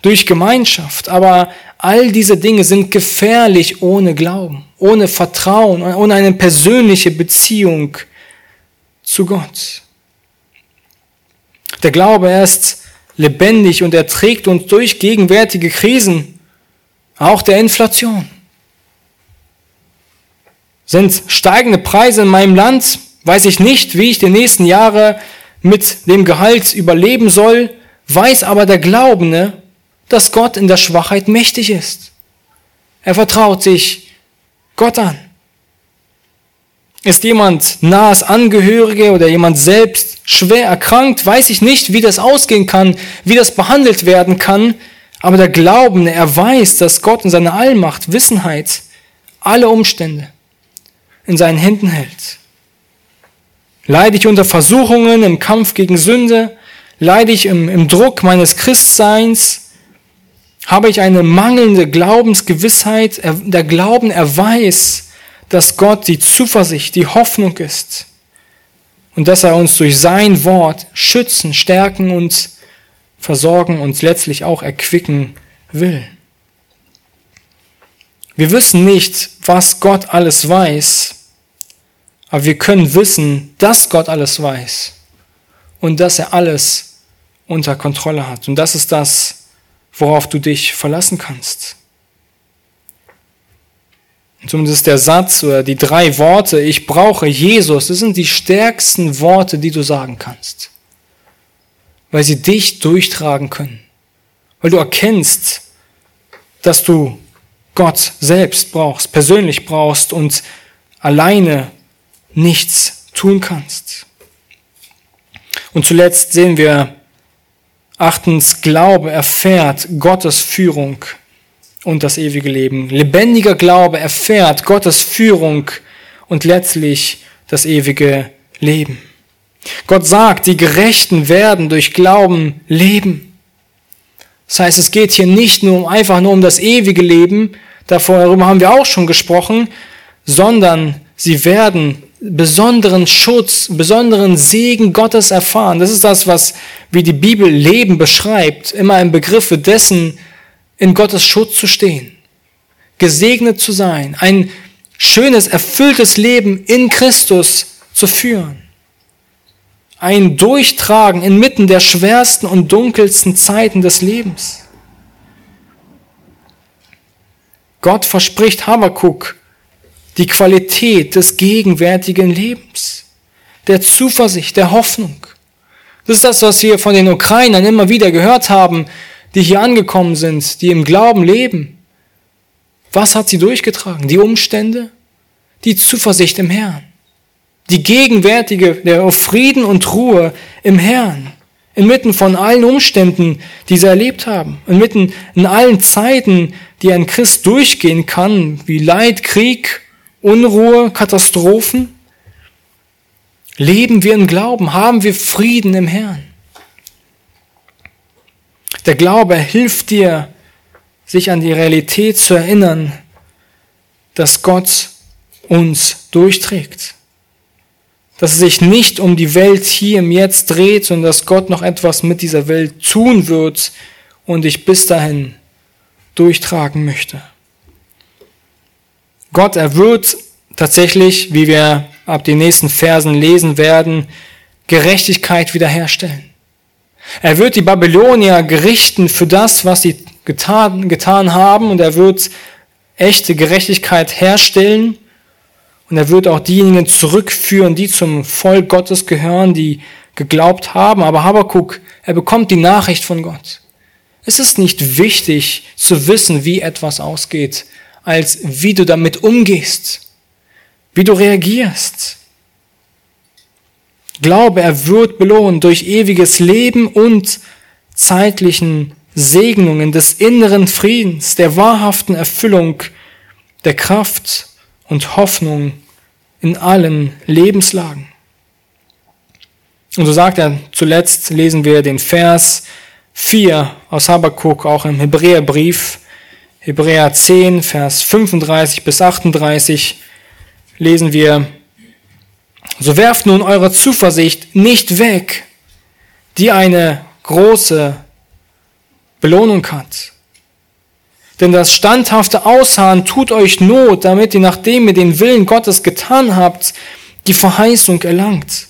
durch Gemeinschaft, aber all diese Dinge sind gefährlich ohne Glauben, ohne Vertrauen, ohne eine persönliche Beziehung zu Gott. Der Glaube ist lebendig und er trägt uns durch gegenwärtige Krisen, auch der Inflation. Sind steigende Preise in meinem Land, weiß ich nicht, wie ich die nächsten Jahre mit dem Gehalt überleben soll, weiß aber der Glaubende, dass Gott in der Schwachheit mächtig ist. Er vertraut sich Gott an. Ist jemand nahes Angehörige oder jemand selbst schwer erkrankt, weiß ich nicht, wie das ausgehen kann, wie das behandelt werden kann, aber der Glaubende, er weiß, dass Gott in seiner Allmacht, Wissenheit alle Umstände in seinen Händen hält. Leide ich unter Versuchungen im Kampf gegen Sünde? Leide ich im, im Druck meines Christseins? habe ich eine mangelnde Glaubensgewissheit. Der Glauben, er weiß, dass Gott die Zuversicht, die Hoffnung ist. Und dass er uns durch sein Wort schützen, stärken und versorgen und letztlich auch erquicken will. Wir wissen nicht, was Gott alles weiß, aber wir können wissen, dass Gott alles weiß und dass er alles unter Kontrolle hat. Und das ist das, worauf du dich verlassen kannst. Zumindest der Satz oder die drei Worte, ich brauche Jesus, das sind die stärksten Worte, die du sagen kannst. Weil sie dich durchtragen können. Weil du erkennst, dass du Gott selbst brauchst, persönlich brauchst und alleine nichts tun kannst. Und zuletzt sehen wir, achtens, Glaube erfährt Gottes Führung und das ewige Leben. Lebendiger Glaube erfährt Gottes Führung und letztlich das ewige Leben. Gott sagt, die Gerechten werden durch Glauben leben. Das heißt, es geht hier nicht nur um, einfach nur um das ewige Leben, darüber haben wir auch schon gesprochen, sondern sie werden besonderen Schutz, besonderen Segen Gottes erfahren. Das ist das, was, wie die Bibel Leben beschreibt, immer im Begriffe dessen, in Gottes Schutz zu stehen, gesegnet zu sein, ein schönes, erfülltes Leben in Christus zu führen. Ein Durchtragen inmitten der schwersten und dunkelsten Zeiten des Lebens. Gott verspricht Habakkuk die Qualität des gegenwärtigen Lebens, der Zuversicht, der Hoffnung. Das ist das, was wir von den Ukrainern immer wieder gehört haben, die hier angekommen sind, die im Glauben leben. Was hat sie durchgetragen? Die Umstände? Die Zuversicht im Herrn. Die gegenwärtige, der Frieden und Ruhe im Herrn. Inmitten von allen Umständen, die sie erlebt haben. Inmitten in allen Zeiten, die ein Christ durchgehen kann, wie Leid, Krieg, Unruhe, Katastrophen. Leben wir im Glauben, haben wir Frieden im Herrn. Der Glaube hilft dir, sich an die Realität zu erinnern, dass Gott uns durchträgt. Dass es sich nicht um die Welt hier im Jetzt dreht, sondern dass Gott noch etwas mit dieser Welt tun wird und dich bis dahin durchtragen möchte. Gott, er wird tatsächlich, wie wir ab den nächsten Versen lesen werden, Gerechtigkeit wiederherstellen. Er wird die Babylonier gerichten für das, was sie getan, getan haben und er wird echte Gerechtigkeit herstellen und er wird auch diejenigen zurückführen, die zum Volk Gottes gehören, die geglaubt haben. Aber Habakkuk, er bekommt die Nachricht von Gott. Es ist nicht wichtig zu wissen, wie etwas ausgeht, als wie du damit umgehst, wie du reagierst. Glaube, er wird belohnt durch ewiges Leben und zeitlichen Segnungen des inneren Friedens, der wahrhaften Erfüllung der Kraft und Hoffnung in allen Lebenslagen. Und so sagt er zuletzt, lesen wir den Vers 4 aus Habakkuk, auch im Hebräerbrief, Hebräer 10, Vers 35 bis 38, lesen wir, so werft nun eure Zuversicht nicht weg, die eine große Belohnung hat. Denn das standhafte Ausharren tut euch Not, damit ihr, nachdem ihr den Willen Gottes getan habt, die Verheißung erlangt.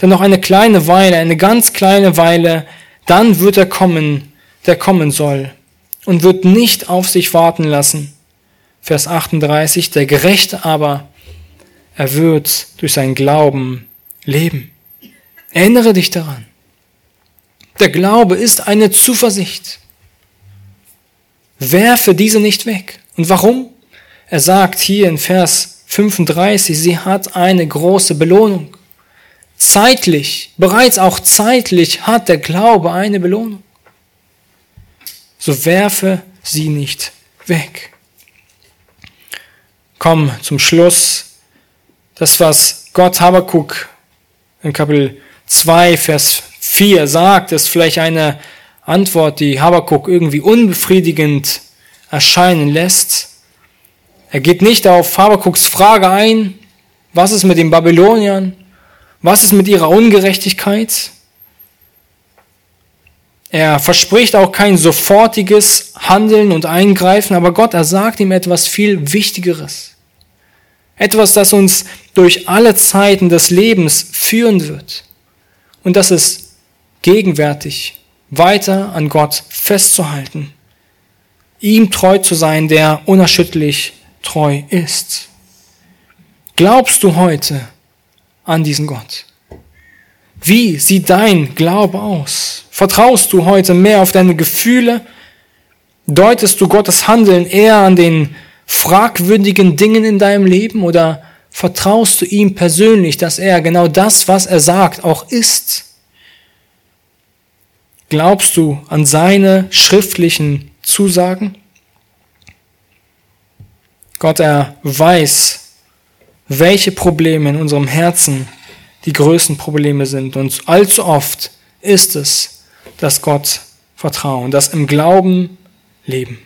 Denn noch eine kleine Weile, eine ganz kleine Weile, dann wird er kommen, der kommen soll, und wird nicht auf sich warten lassen. Vers 38, der Gerechte aber er wird durch seinen Glauben leben. Erinnere dich daran. Der Glaube ist eine Zuversicht. Werfe diese nicht weg. Und warum? Er sagt hier in Vers 35, sie hat eine große Belohnung. Zeitlich, bereits auch zeitlich hat der Glaube eine Belohnung. So werfe sie nicht weg. Komm zum Schluss das, was Gott Habakkuk in Kapitel 2, Vers 4 sagt, ist vielleicht eine Antwort, die Habakkuk irgendwie unbefriedigend erscheinen lässt. Er geht nicht auf Habakuks Frage ein, was ist mit den Babyloniern? Was ist mit ihrer Ungerechtigkeit? Er verspricht auch kein sofortiges Handeln und Eingreifen, aber Gott, er sagt ihm etwas viel Wichtigeres. Etwas, das uns durch alle Zeiten des Lebens führen wird. Und das ist gegenwärtig weiter an Gott festzuhalten. Ihm treu zu sein, der unerschütterlich treu ist. Glaubst du heute an diesen Gott? Wie sieht dein Glaube aus? Vertraust du heute mehr auf deine Gefühle? Deutest du Gottes Handeln eher an den fragwürdigen Dingen in deinem Leben oder Vertraust du ihm persönlich, dass er genau das, was er sagt, auch ist? Glaubst du an seine schriftlichen Zusagen? Gott, er weiß, welche Probleme in unserem Herzen die größten Probleme sind. Und allzu oft ist es, dass Gott vertrauen, das im Glauben leben.